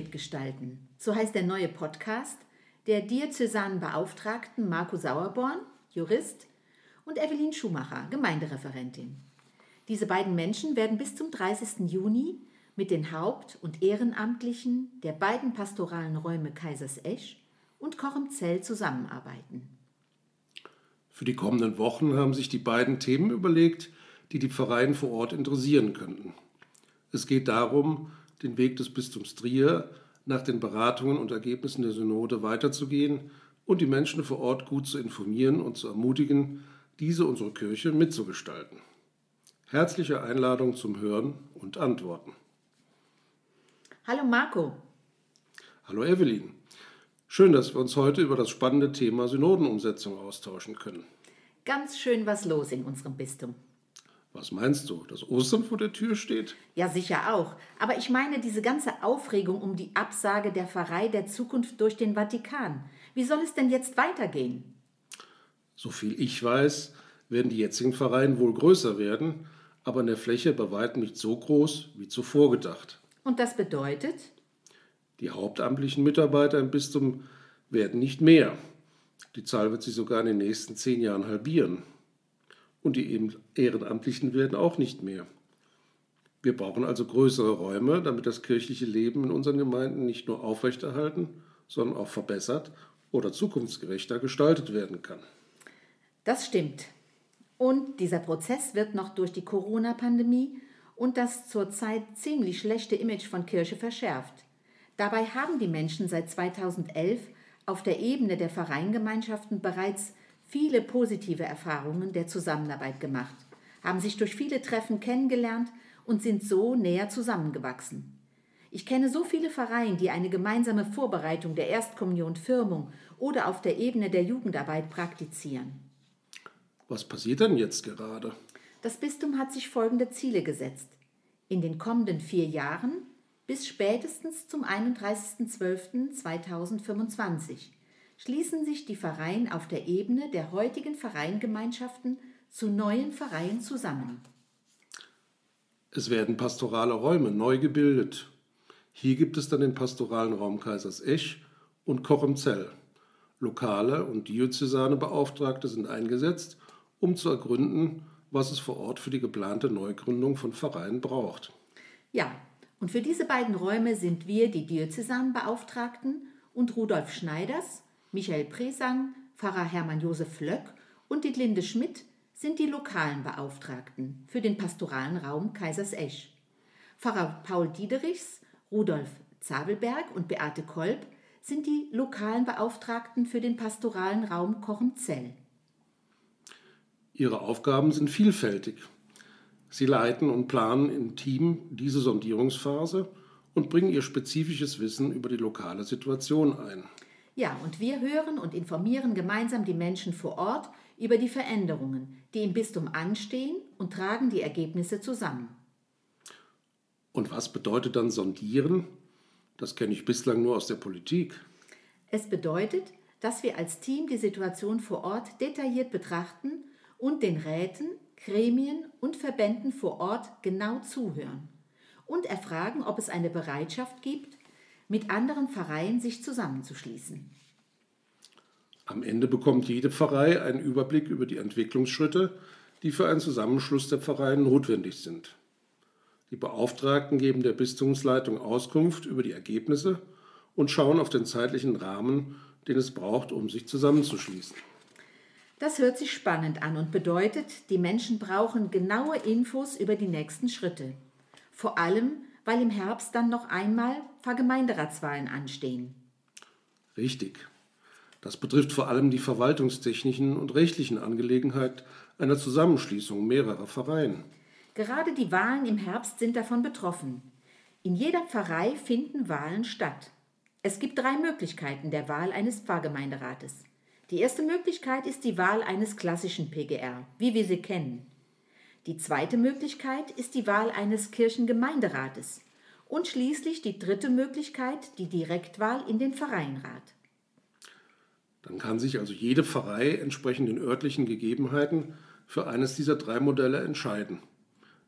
mitgestalten. So heißt der neue Podcast der Diözesanenbeauftragten Marco Sauerborn, Jurist, und Evelyn Schumacher, Gemeindereferentin. Diese beiden Menschen werden bis zum 30. Juni mit den Haupt- und Ehrenamtlichen der beiden pastoralen Räume Kaisersesch und Kochemzell zusammenarbeiten. Für die kommenden Wochen haben sich die beiden Themen überlegt, die die Pfarreien vor Ort interessieren könnten. Es geht darum, den Weg des Bistums Trier nach den Beratungen und Ergebnissen der Synode weiterzugehen und die Menschen vor Ort gut zu informieren und zu ermutigen, diese unsere Kirche mitzugestalten. Herzliche Einladung zum Hören und Antworten. Hallo Marco. Hallo Evelyn. Schön, dass wir uns heute über das spannende Thema Synodenumsetzung austauschen können. Ganz schön was los in unserem Bistum. Was meinst du, dass Ostern vor der Tür steht? Ja, sicher auch. Aber ich meine diese ganze Aufregung um die Absage der Pfarrei der Zukunft durch den Vatikan. Wie soll es denn jetzt weitergehen? Soviel ich weiß, werden die jetzigen Pfarreien wohl größer werden, aber in der Fläche bei weitem nicht so groß wie zuvor gedacht. Und das bedeutet? Die hauptamtlichen Mitarbeiter im Bistum werden nicht mehr. Die Zahl wird sich sogar in den nächsten zehn Jahren halbieren und die Ehrenamtlichen werden auch nicht mehr. Wir brauchen also größere Räume, damit das kirchliche Leben in unseren Gemeinden nicht nur aufrechterhalten, sondern auch verbessert oder zukunftsgerechter gestaltet werden kann. Das stimmt. Und dieser Prozess wird noch durch die Corona-Pandemie und das zurzeit ziemlich schlechte Image von Kirche verschärft. Dabei haben die Menschen seit 2011 auf der Ebene der Vereingemeinschaften bereits viele positive Erfahrungen der Zusammenarbeit gemacht, haben sich durch viele Treffen kennengelernt und sind so näher zusammengewachsen. Ich kenne so viele Vereine, die eine gemeinsame Vorbereitung der Erstkommunion, Firmung oder auf der Ebene der Jugendarbeit praktizieren. Was passiert denn jetzt gerade? Das Bistum hat sich folgende Ziele gesetzt. In den kommenden vier Jahren bis spätestens zum 31.12.2025 schließen sich die Pfarreien auf der Ebene der heutigen Vereingemeinschaften zu neuen Pfarreien zusammen. Es werden pastorale Räume neu gebildet. Hier gibt es dann den pastoralen Raum Kaisersesch und Kochemzell. Lokale und diözesane Beauftragte sind eingesetzt, um zu ergründen, was es vor Ort für die geplante Neugründung von Pfarreien braucht. Ja, und für diese beiden Räume sind wir, die Diözesanbeauftragten und Rudolf Schneiders, Michael Presang, Pfarrer Hermann Josef Flöck und die Linde Schmidt sind die lokalen Beauftragten für den pastoralen Raum Kaisersesch. Pfarrer Paul Diederichs, Rudolf Zabelberg und Beate Kolb sind die lokalen Beauftragten für den pastoralen Raum Kochenzell. Ihre Aufgaben sind vielfältig. Sie leiten und planen im Team diese Sondierungsphase und bringen ihr spezifisches Wissen über die lokale Situation ein. Ja, und wir hören und informieren gemeinsam die Menschen vor Ort über die Veränderungen, die im Bistum anstehen und tragen die Ergebnisse zusammen. Und was bedeutet dann sondieren? Das kenne ich bislang nur aus der Politik. Es bedeutet, dass wir als Team die Situation vor Ort detailliert betrachten und den Räten, Gremien und Verbänden vor Ort genau zuhören und erfragen, ob es eine Bereitschaft gibt, mit anderen Pfarreien sich zusammenzuschließen. Am Ende bekommt jede Pfarrei einen Überblick über die Entwicklungsschritte, die für einen Zusammenschluss der Pfarreien notwendig sind. Die Beauftragten geben der Bistumsleitung Auskunft über die Ergebnisse und schauen auf den zeitlichen Rahmen, den es braucht, um sich zusammenzuschließen. Das hört sich spannend an und bedeutet, die Menschen brauchen genaue Infos über die nächsten Schritte. Vor allem, weil im Herbst dann noch einmal Vergemeinderatswahlen anstehen. Richtig. Das betrifft vor allem die verwaltungstechnischen und rechtlichen Angelegenheiten einer Zusammenschließung mehrerer Pfarreien. Gerade die Wahlen im Herbst sind davon betroffen. In jeder Pfarrei finden Wahlen statt. Es gibt drei Möglichkeiten der Wahl eines Pfarrgemeinderates. Die erste Möglichkeit ist die Wahl eines klassischen PGR, wie wir sie kennen. Die zweite Möglichkeit ist die Wahl eines Kirchengemeinderates. Und schließlich die dritte Möglichkeit, die Direktwahl in den Vereinrat. Dann kann sich also jede Pfarrei entsprechend den örtlichen Gegebenheiten für eines dieser drei Modelle entscheiden.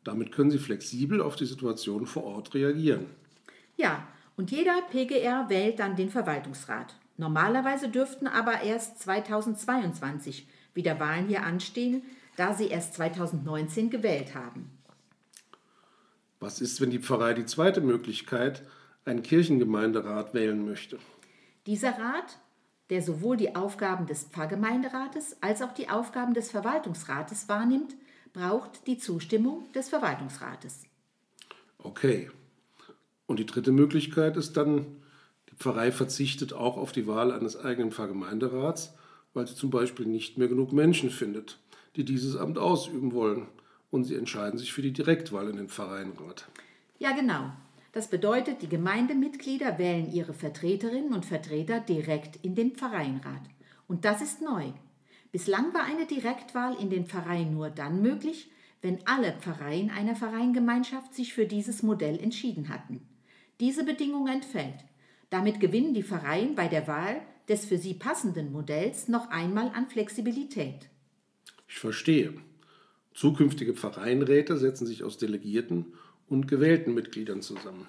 Damit können Sie flexibel auf die Situation vor Ort reagieren. Ja, Und jeder PGR wählt dann den Verwaltungsrat. Normalerweise dürften aber erst 2022 wieder Wahlen hier anstehen, da sie erst 2019 gewählt haben. Was ist, wenn die Pfarrei die zweite Möglichkeit, einen Kirchengemeinderat wählen möchte? Dieser Rat, der sowohl die Aufgaben des Pfarrgemeinderates als auch die Aufgaben des Verwaltungsrates wahrnimmt, braucht die Zustimmung des Verwaltungsrates. Okay. Und die dritte Möglichkeit ist dann, die Pfarrei verzichtet auch auf die Wahl eines eigenen Pfarrgemeinderats, weil sie zum Beispiel nicht mehr genug Menschen findet, die dieses Amt ausüben wollen. Und sie entscheiden sich für die Direktwahl in den Pfarreienrat. Ja, genau. Das bedeutet, die Gemeindemitglieder wählen ihre Vertreterinnen und Vertreter direkt in den Pfarreienrat. Und das ist neu. Bislang war eine Direktwahl in den Pfarreien nur dann möglich, wenn alle Pfarreien einer Pfarreiengemeinschaft sich für dieses Modell entschieden hatten. Diese Bedingung entfällt. Damit gewinnen die Pfarreien bei der Wahl des für sie passenden Modells noch einmal an Flexibilität. Ich verstehe. Zukünftige Pfarreienräte setzen sich aus Delegierten und gewählten Mitgliedern zusammen.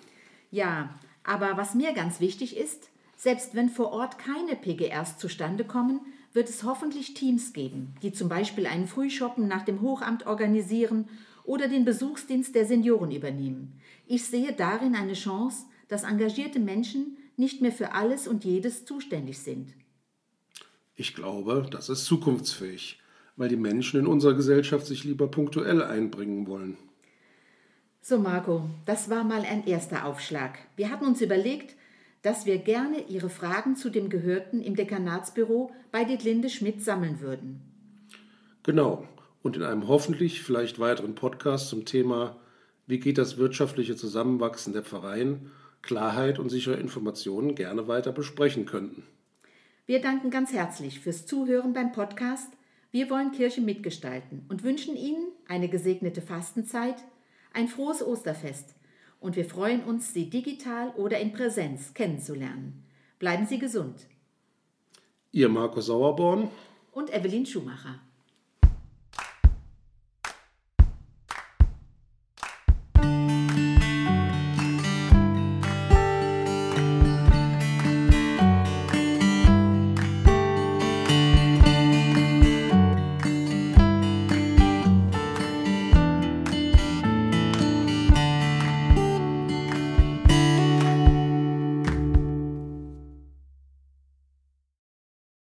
Ja, aber was mir ganz wichtig ist, selbst wenn vor Ort keine PGRs zustande kommen, wird es hoffentlich Teams geben, die zum Beispiel einen Frühschoppen nach dem Hochamt organisieren oder den Besuchsdienst der Senioren übernehmen. Ich sehe darin eine Chance, dass engagierte Menschen nicht mehr für alles und jedes zuständig sind. Ich glaube, das ist zukunftsfähig, weil die Menschen in unserer Gesellschaft sich lieber punktuell einbringen wollen. So, Marco, das war mal ein erster Aufschlag. Wir hatten uns überlegt, dass wir gerne Ihre Fragen zu dem Gehörten im Dekanatsbüro bei Dietlinde Schmidt sammeln würden. Genau. Und in einem hoffentlich vielleicht weiteren Podcast zum Thema Wie geht das wirtschaftliche Zusammenwachsen der Pfarreien, Klarheit und sichere Informationen gerne weiter besprechen könnten. Wir danken ganz herzlich fürs Zuhören beim Podcast. Wir wollen Kirche mitgestalten und wünschen Ihnen eine gesegnete Fastenzeit ein frohes Osterfest und wir freuen uns, Sie digital oder in Präsenz kennenzulernen. Bleiben Sie gesund. Ihr Markus Sauerborn und Evelyn Schumacher.